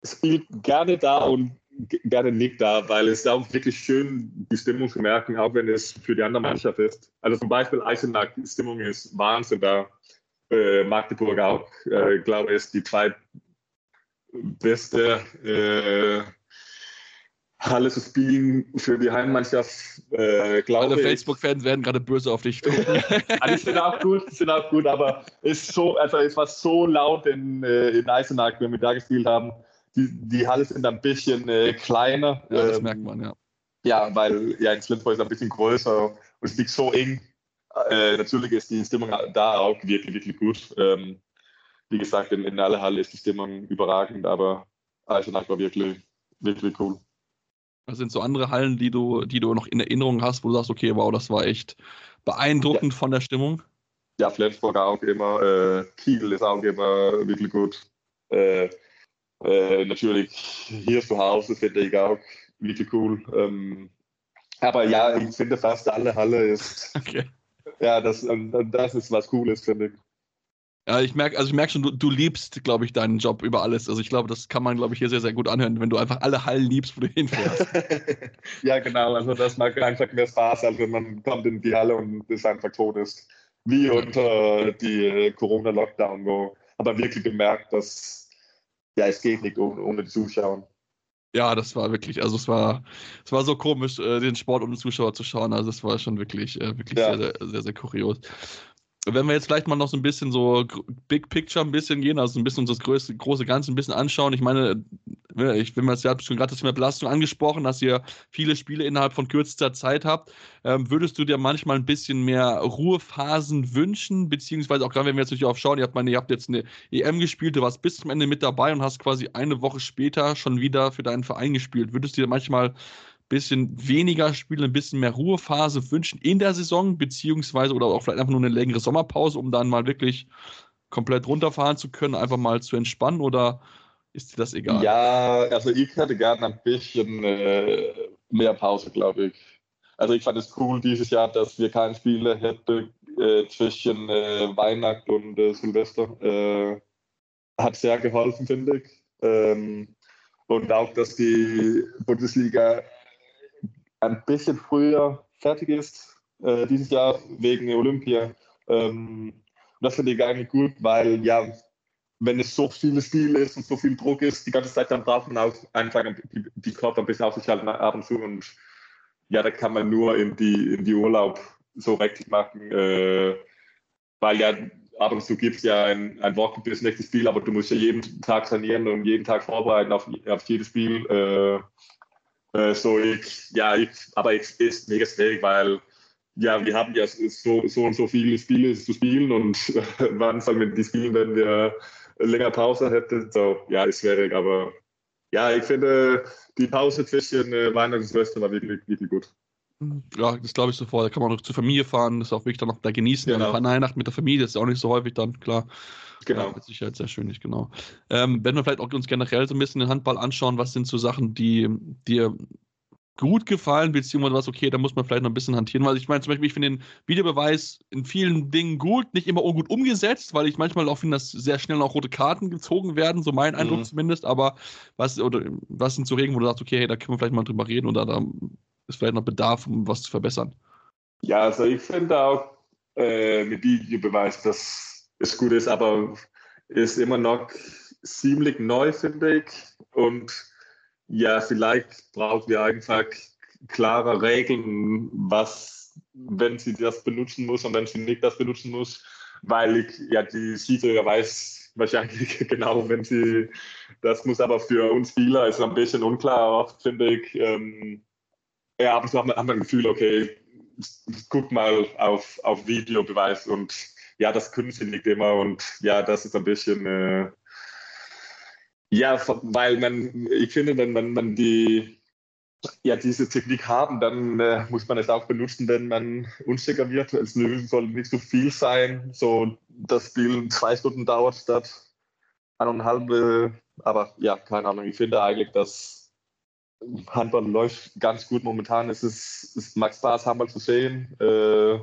spiele gerne da und gerne nicht da, weil es auch wirklich schön, die Stimmung zu merken, auch wenn es für die andere Mannschaft ist. Also zum Beispiel Eisenach, die Stimmung ist Wahnsinn da äh, Magdeburg auch, äh, glaube ich, ist die zweitbeste äh, Halle zu spielen für die Heimmannschaft. Äh, Alle Facebook-Fans werden gerade böse auf dich gucken. also, die sind auch gut, sind auch gut, aber ist so, also es war so laut in, äh, in Eisenach, wenn wir da gespielt haben. Die, die Halle sind ein bisschen äh, kleiner. Ja, das ähm, merkt man, ja. Ja, weil ja in Slintburg ist ein bisschen größer und es liegt so eng äh, natürlich ist die Stimmung da auch wirklich, wirklich gut. Ähm, wie gesagt, in, in aller Halle ist die Stimmung überragend, aber Eisenach war wirklich, wirklich cool. Was sind so andere Hallen, die du, die du noch in Erinnerung hast, wo du sagst, okay, wow, das war echt beeindruckend ja. von der Stimmung? Ja, Flensburg auch immer, äh, Kiel ist auch immer wirklich gut. Äh, äh, natürlich hier zu Hause finde ich auch wirklich cool. Ähm, aber ja, ich finde fast alle Halle ist, okay ja, das, das ist was Cooles, finde ich. Ja, ich merke, also ich merke schon, du, du liebst, glaube ich, deinen Job über alles. Also ich glaube, das kann man, glaube ich, hier sehr, sehr gut anhören, wenn du einfach alle Hallen liebst, wo du hinfährst. ja, genau. Also das macht einfach mehr Spaß, als wenn man kommt in die Halle und es einfach tot ist. Wie unter die Corona-Lockdown, wo aber wirklich gemerkt, dass ja, es geht nicht ohne, ohne die Zuschauer. Ja, das war wirklich, also es war, es war so komisch, äh, den Sport ohne Zuschauer zu schauen. Also es war schon wirklich, äh, wirklich ja. sehr, sehr, sehr, sehr kurios wenn wir jetzt vielleicht mal noch so ein bisschen so Big Picture ein bisschen gehen, also ein bisschen uns das große, große Ganze ein bisschen anschauen. Ich meine, ich bin jetzt ja schon gerade das Thema Belastung angesprochen, dass ihr viele Spiele innerhalb von kürzester Zeit habt. Ähm, würdest du dir manchmal ein bisschen mehr Ruhephasen wünschen, beziehungsweise auch gerade wenn wir jetzt natürlich aufschauen, ihr habt, meine, ihr habt jetzt eine EM gespielt, du warst bis zum Ende mit dabei und hast quasi eine Woche später schon wieder für deinen Verein gespielt. Würdest du dir manchmal bisschen weniger Spiele, ein bisschen mehr Ruhephase wünschen in der Saison, beziehungsweise oder auch vielleicht einfach nur eine längere Sommerpause, um dann mal wirklich komplett runterfahren zu können, einfach mal zu entspannen oder ist dir das egal? Ja, also ich hätte gerne ein bisschen äh, mehr Pause, glaube ich. Also ich fand es cool dieses Jahr, dass wir keine Spiele hätten äh, zwischen äh, Weihnachten und äh, Silvester. Äh, hat sehr geholfen, finde ich. Ähm, und auch, dass die Bundesliga ein bisschen früher fertig ist, äh, dieses Jahr wegen Olympia. Ähm, das finde ich eigentlich gut, weil ja, wenn es so viele Spiele ist und so viel Druck ist, die ganze Zeit, dann braucht man auch einfach die, die Körper ein bisschen auszuschalten ab und zu. Und ja, da kann man nur in die, in die Urlaub so richtig machen, äh, weil ja ab und zu gibt es ja ein, ein Wochen bis nächstes Spiel, aber du musst ja jeden Tag trainieren und jeden Tag vorbereiten auf, auf jedes Spiel. Äh, äh, so ich, ja, ich, aber es ist mega schwierig, weil ja, wir haben ja so, so und so viele Spiele zu spielen und wann soll man die spielen, wenn wir länger Pause hätten? So, ja, ist schwierig, aber ja, ich finde, die Pause zwischen äh, Weihnachten und Silvester war wirklich, wirklich gut. Ja, das glaube ich sofort. Da kann man auch zur Familie fahren, das auch wirklich dann noch da genießen. Genau. Genau. Weihnachten mit der Familie, das ist auch nicht so häufig dann, klar. Genau. Ja, mit Sicherheit sehr schön, nicht genau. Ähm, wenn wir vielleicht auch uns generell so ein bisschen den Handball anschauen, was sind so Sachen, die dir gut gefallen, beziehungsweise was, okay, da muss man vielleicht noch ein bisschen hantieren, weil ich meine zum Beispiel, ich finde den Videobeweis in vielen Dingen gut, nicht immer gut umgesetzt, weil ich manchmal auch finde, dass sehr schnell auch rote Karten gezogen werden, so mein Eindruck Mhm. zumindest, aber was, oder was sind so Regeln, wo du sagst, okay, hey, da können wir vielleicht mal drüber reden oder da ist vielleicht noch Bedarf, um was zu verbessern. Ja, also ich finde auch äh, mit Videobeweis, dass es gut ist, aber ist immer noch ziemlich neu, finde ich. Und ja, vielleicht brauchen wir einfach klare Regeln, was, wenn sie das benutzen muss und wenn sie nicht das benutzen muss, weil ich, ja, die Schiedsrichter weiß wahrscheinlich genau, wenn sie, das muss aber für uns Spieler ist ein bisschen unklar, oft finde ich. Ähm, ja, aber so hat man, hat man ein Gefühl, okay, guck mal auf, auf Videobeweis und ja, das sie nicht immer und ja, das ist ein bisschen, äh, ja, weil man, ich finde, wenn man, man die, ja, diese Technik haben, dann äh, muss man es auch benutzen, wenn man unsicher wird. Es soll nicht so viel sein, so das Spiel zwei Stunden dauert statt eineinhalb, äh, aber ja, keine Ahnung, ich finde eigentlich, dass Handball läuft ganz gut momentan. Es, ist, es macht Spaß, Handball zu sehen, äh,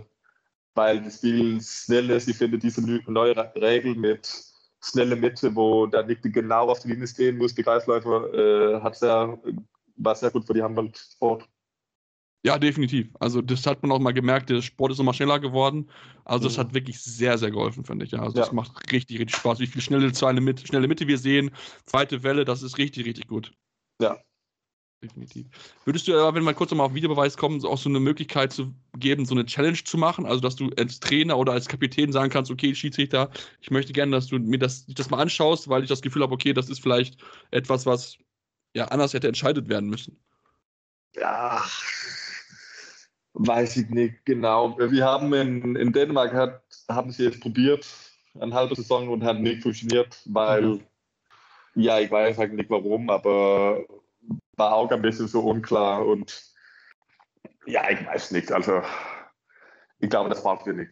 weil das Spiel schnell ist. Ich finde diese neue Regel mit schnelle Mitte, wo der nicht genau auf die Linie stehen muss, die Kreisläufer, äh, hat sehr, war sehr gut für die Handballsport. Ja, definitiv. Also das hat man auch mal gemerkt, der Sport ist immer schneller geworden. Also das Mhm. hat wirklich sehr, sehr geholfen, finde ich. Ja, also das Ja. macht richtig, richtig Spaß. Wie viel schnelle, schnelle Mitte wir sehen, zweite Welle, das ist richtig, richtig gut. Ja. Definitiv. Würdest du aber, wenn wir kurz nochmal auf Videobeweis kommen, auch so eine Möglichkeit zu geben, so eine Challenge zu machen? Also, dass du als Trainer oder als Kapitän sagen kannst, okay, Schiedsrichter, ich möchte gerne, dass du mir das, das mal anschaust, weil ich das Gefühl habe, okay, das ist vielleicht etwas, was ja anders hätte entscheidet werden müssen. Ja, weiß ich nicht genau. Wir haben in, in Dänemark, hat, haben sie jetzt probiert, eine halbe Saison und hat nicht funktioniert, weil, Mhm. ja, ich weiß eigentlich nicht warum, aber war auch ein bisschen so unklar und ja, ich weiß nicht. Also, ich glaube, das brauchen wir nicht.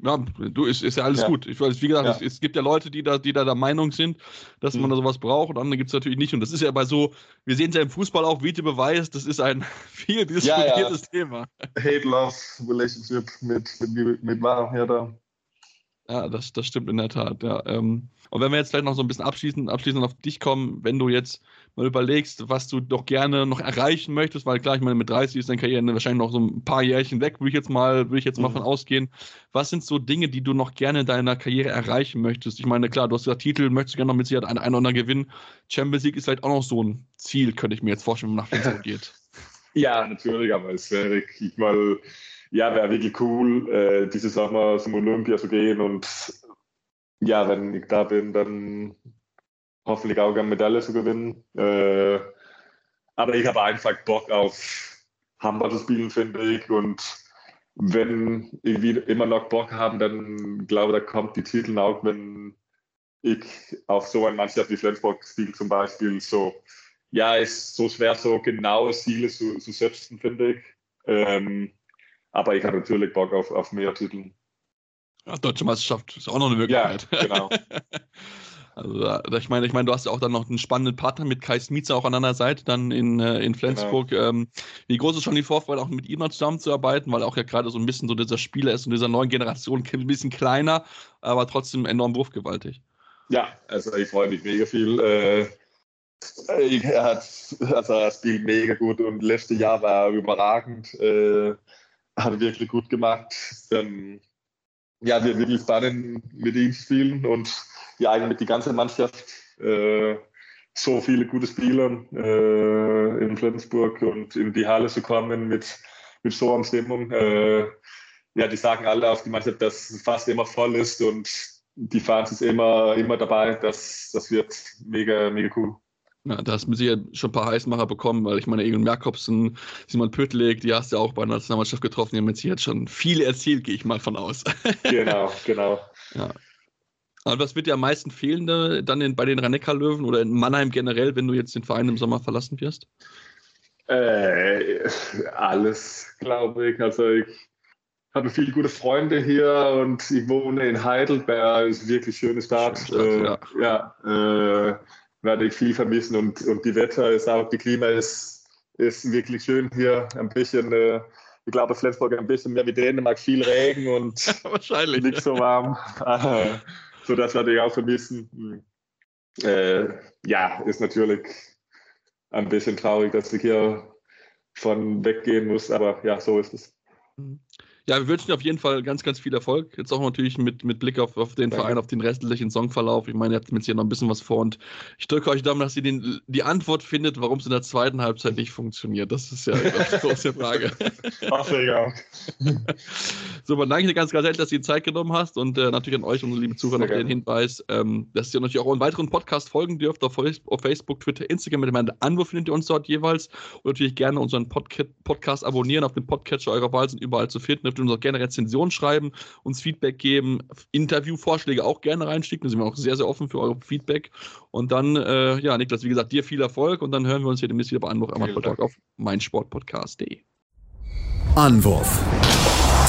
Ja, du, ist, ist ja alles Ja. gut. Ich weiß, wie gesagt, Ja. es, es gibt ja Leute, die da, die da der Meinung sind, dass man Mhm. da sowas braucht und andere gibt es natürlich nicht. Und das ist ja bei so, wir sehen es ja im Fußball auch, Videobeweis, das ist ein viel Ja, ja. diskutiertes Thema. Hate-Love-Relationship mit, mit, mit Wahrheit ja, da. Ja, das, das stimmt in der Tat, ja. Ähm, und wenn wir jetzt vielleicht noch so ein bisschen abschließend, abschließend auf dich kommen, wenn du jetzt mal überlegst, was du doch gerne noch erreichen möchtest, weil klar, ich meine, mit 30 ist deine Karriere wahrscheinlich noch so ein paar Jährchen weg, würde ich jetzt mal, würde ich jetzt mal Mhm. von ausgehen. Was sind so Dinge, die du noch gerne in deiner Karriere erreichen möchtest? Ich meine, klar, du hast gesagt, Titel möchtest du gerne noch mit Sicherheit einen, einen oder anderen gewinnen. Champions League ist vielleicht auch noch so ein Ziel, könnte ich mir jetzt vorstellen, wenn man nach Flensburg geht. Ja, natürlich, aber es wäre, ich mal, ja, wäre wirklich cool, äh, diese Sommer zum Olympia zu gehen und ja, wenn ich da bin, dann hoffentlich auch eine Medaille zu gewinnen. Äh, aber ich habe einfach Bock auf Handball zu spielen, finde ich. Und wenn ich immer noch Bock habe, dann glaube ich, da kommt die Titel auch, wenn ich auf so eine Mannschaft wie Flensburg spiele zum Beispiel. So, ja, ist so schwer, so genaue Ziele zu, zu setzen, finde ich. Ähm, aber ich habe natürlich Bock auf, auf mehr Titel. Ja, Deutsche Meisterschaft ist auch noch eine Ja, Möglichkeit. genau. Also, ich meine, ich meine, du hast ja auch dann noch einen spannenden Partner mit Kai Smietzer auch an deiner Seite, dann in, äh, in Flensburg. Ähm, wie groß ist schon die Vorfreude, auch mit ihm noch zusammenzuarbeiten, weil auch ja gerade so ein bisschen so dieser Spieler ist und dieser neuen Generation ein bisschen kleiner, aber trotzdem enorm wurfgewaltig. Ja, also ich freue mich mega viel. Äh, ich, er hat, also er spielt mega gut und letztes Jahr war er überragend. Äh, hat wirklich gut gemacht. Dann, ja, wir wirklich spannend mit ihm spielen und ja, eigentlich mit die ganze Mannschaft. Äh, so viele gute Spieler äh, in Flensburg und in die Halle zu kommen mit, mit so einer Stimmung. Äh, ja, die sagen alle auf die Mannschaft, dass es fast immer voll ist und die Fans ist immer, immer dabei. Das, das wird mega, mega cool. Ja, da hast du Sicherheit schon ein paar Heißmacher bekommen, weil ich meine, Egon Jakobsen, Simon Pöttlik, die hast du ja auch bei der Nationalmannschaft getroffen, die haben mit Sicherheit schon viel erzielt, gehe ich mal von aus. Genau, genau. Aber was wird dir am meisten fehlen dann in, bei den rhein löwen oder in Mannheim generell, wenn du jetzt den Verein im Sommer verlassen wirst? Äh, alles, glaube ich. Also ich habe viele gute Freunde hier und ich wohne in Heidelberg, ist eine wirklich schöne Stadt. Stadt, äh, ja, ja äh, werde ich viel vermissen und, und die Wetter ist auch, die Klima ist, ist wirklich schön hier. Ein bisschen, äh, ich glaube, Flensburg ein bisschen mehr wie Dänemark, viel Regen und Wahrscheinlich. nicht so warm. so das werde ich auch vermissen. Äh, ja, ist natürlich ein bisschen traurig, dass ich hier von weggehen muss, aber ja, so ist es. Mhm. Ja, wir wünschen dir auf jeden Fall ganz, ganz viel Erfolg. Jetzt auch natürlich mit, mit Blick auf, auf den Danke. Verein, auf den restlichen Songverlauf. Ich meine, ihr habt mit hier noch ein bisschen was vor und ich drücke euch Daumen, dass ihr den, die Antwort findet, warum es in der zweiten Halbzeit nicht funktioniert. Das ist ja die große Frage. Ach, ja. Super, danke dir ganz, ganz herzlich, dass du die Zeit genommen hast und äh, natürlich an euch, unsere lieben Zuhörer, noch den Hinweis, ähm, dass ihr natürlich auch einen weiteren Podcast folgen dürft auf, auf Facebook, Twitter, Instagram mit dem Anwurf findet ihr uns dort jeweils und natürlich gerne unseren Podca Podcast abonnieren auf dem Podcatcher eurer Wahl, sind überall zu finden dürft uns auch gerne Rezensionen schreiben, uns Feedback geben, Interviewvorschläge auch gerne reinschicken. Da sind wir auch sehr, sehr offen für eure Feedback. Und dann, äh, ja, Niklas, wie gesagt, dir viel Erfolg und dann hören wir uns hier demnächst wieder bei Anwurf Amateur Talk auf meinsportpodcast.de. Anwurf.